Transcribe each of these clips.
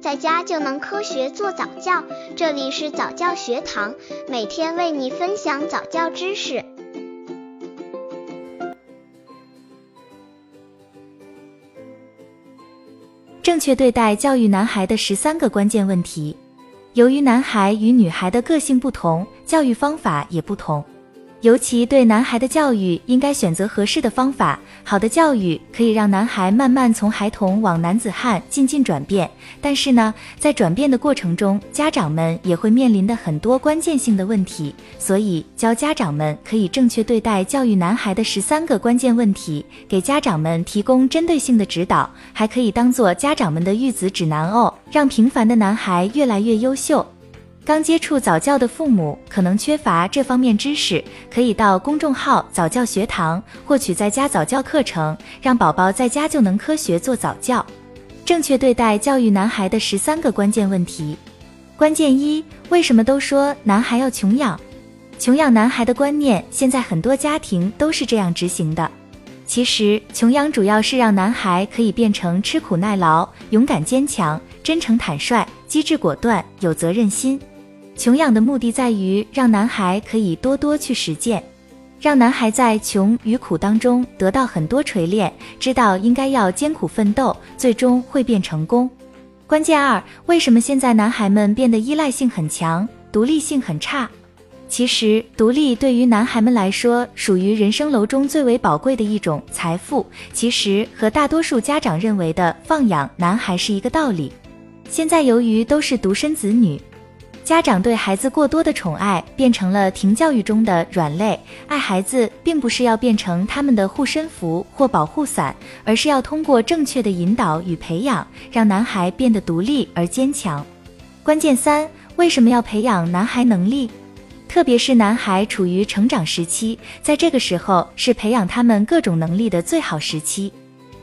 在家就能科学做早教。这里是早教学堂，每天为你分享早教知识。正确对待教育男孩的十三个关键问题。由于男孩与女孩的个性不同，教育方法也不同。尤其对男孩的教育，应该选择合适的方法。好的教育可以让男孩慢慢从孩童往男子汉渐进转变。但是呢，在转变的过程中，家长们也会面临的很多关键性的问题。所以，教家长们可以正确对待教育男孩的十三个关键问题，给家长们提供针对性的指导，还可以当做家长们的育子指南哦，让平凡的男孩越来越优秀。刚接触早教的父母可能缺乏这方面知识，可以到公众号早教学堂获取在家早教课程，让宝宝在家就能科学做早教。正确对待教育男孩的十三个关键问题。关键一：为什么都说男孩要穷养？穷养男孩的观念，现在很多家庭都是这样执行的。其实，穷养主要是让男孩可以变成吃苦耐劳、勇敢坚强、真诚坦率、机智果断、有责任心。穷养的目的在于让男孩可以多多去实践，让男孩在穷与苦当中得到很多锤炼，知道应该要艰苦奋斗，最终会变成功。关键二，为什么现在男孩们变得依赖性很强，独立性很差？其实，独立对于男孩们来说，属于人生楼中最为宝贵的一种财富。其实和大多数家长认为的放养男孩是一个道理。现在由于都是独生子女。家长对孩子过多的宠爱，变成了停教育中的软肋。爱孩子，并不是要变成他们的护身符或保护伞，而是要通过正确的引导与培养，让男孩变得独立而坚强。关键三，为什么要培养男孩能力？特别是男孩处于成长时期，在这个时候是培养他们各种能力的最好时期。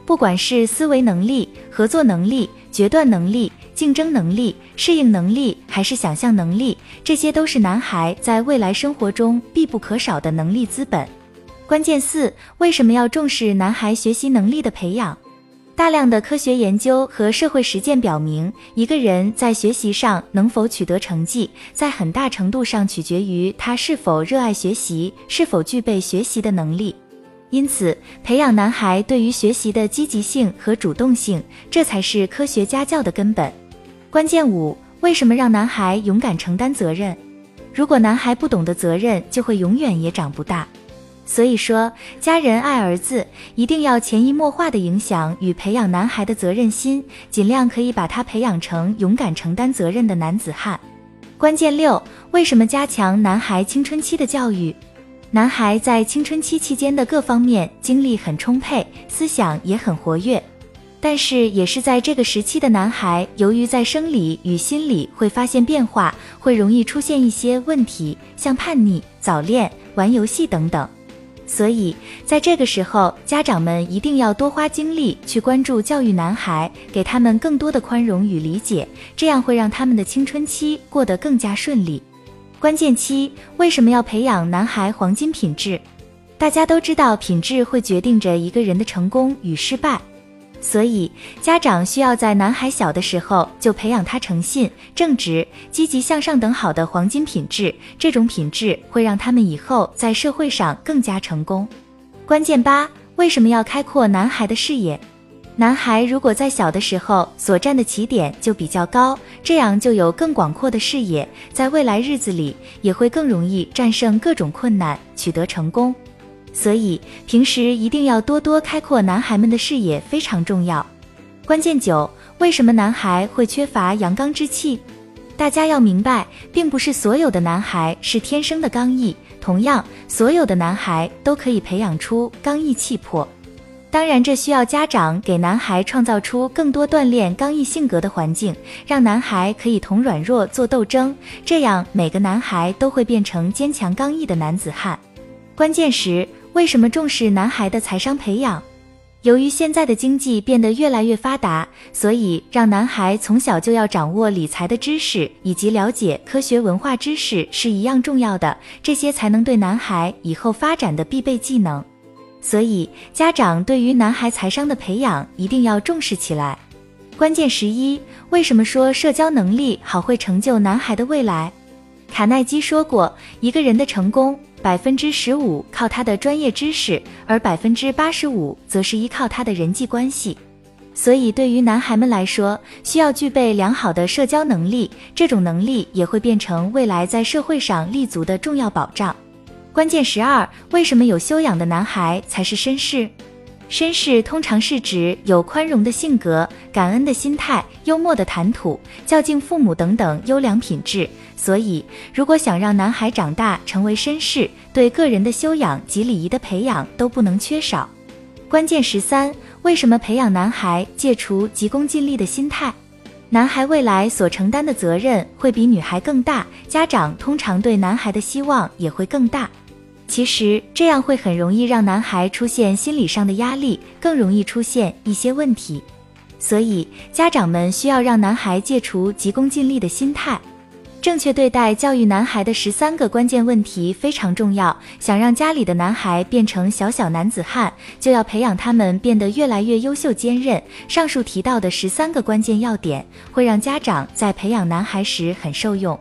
不管是思维能力、合作能力、决断能力、竞争能力、适应能力，还是想象能力，这些都是男孩在未来生活中必不可少的能力资本。关键四，为什么要重视男孩学习能力的培养？大量的科学研究和社会实践表明，一个人在学习上能否取得成绩，在很大程度上取决于他是否热爱学习，是否具备学习的能力。因此，培养男孩对于学习的积极性和主动性，这才是科学家教的根本。关键五：为什么让男孩勇敢承担责任？如果男孩不懂得责任，就会永远也长不大。所以说，家人爱儿子，一定要潜移默化的影响与培养男孩的责任心，尽量可以把他培养成勇敢承担责任的男子汉。关键六：为什么加强男孩青春期的教育？男孩在青春期期间的各方面精力很充沛，思想也很活跃，但是也是在这个时期的男孩，由于在生理与心理会发现变化，会容易出现一些问题，像叛逆、早恋、玩游戏等等。所以在这个时候，家长们一定要多花精力去关注教育男孩，给他们更多的宽容与理解，这样会让他们的青春期过得更加顺利。关键期为什么要培养男孩黄金品质？大家都知道，品质会决定着一个人的成功与失败，所以家长需要在男孩小的时候就培养他诚信、正直、积极向上等好的黄金品质。这种品质会让他们以后在社会上更加成功。关键八为什么要开阔男孩的视野？男孩如果在小的时候所站的起点就比较高，这样就有更广阔的视野，在未来日子里也会更容易战胜各种困难，取得成功。所以平时一定要多多开阔男孩们的视野，非常重要。关键九，为什么男孩会缺乏阳刚之气？大家要明白，并不是所有的男孩是天生的刚毅，同样，所有的男孩都可以培养出刚毅气魄。当然，这需要家长给男孩创造出更多锻炼刚毅性格的环境，让男孩可以同软弱做斗争，这样每个男孩都会变成坚强刚毅的男子汉。关键时，为什么重视男孩的财商培养？由于现在的经济变得越来越发达，所以让男孩从小就要掌握理财的知识，以及了解科学文化知识是一样重要的，这些才能对男孩以后发展的必备技能。所以，家长对于男孩财商的培养一定要重视起来。关键十一，为什么说社交能力好会成就男孩的未来？卡耐基说过，一个人的成功，百分之十五靠他的专业知识，而百分之八十五则是依靠他的人际关系。所以，对于男孩们来说，需要具备良好的社交能力，这种能力也会变成未来在社会上立足的重要保障。关键十二，为什么有修养的男孩才是绅士？绅士通常是指有宽容的性格、感恩的心态、幽默的谈吐、孝敬父母等等优良品质。所以，如果想让男孩长大成为绅士，对个人的修养及礼仪的培养都不能缺少。关键十三，为什么培养男孩戒除急功近利的心态？男孩未来所承担的责任会比女孩更大，家长通常对男孩的希望也会更大。其实这样会很容易让男孩出现心理上的压力，更容易出现一些问题。所以家长们需要让男孩戒除急功近利的心态。正确对待教育男孩的十三个关键问题非常重要。想让家里的男孩变成小小男子汉，就要培养他们变得越来越优秀坚韧。上述提到的十三个关键要点，会让家长在培养男孩时很受用。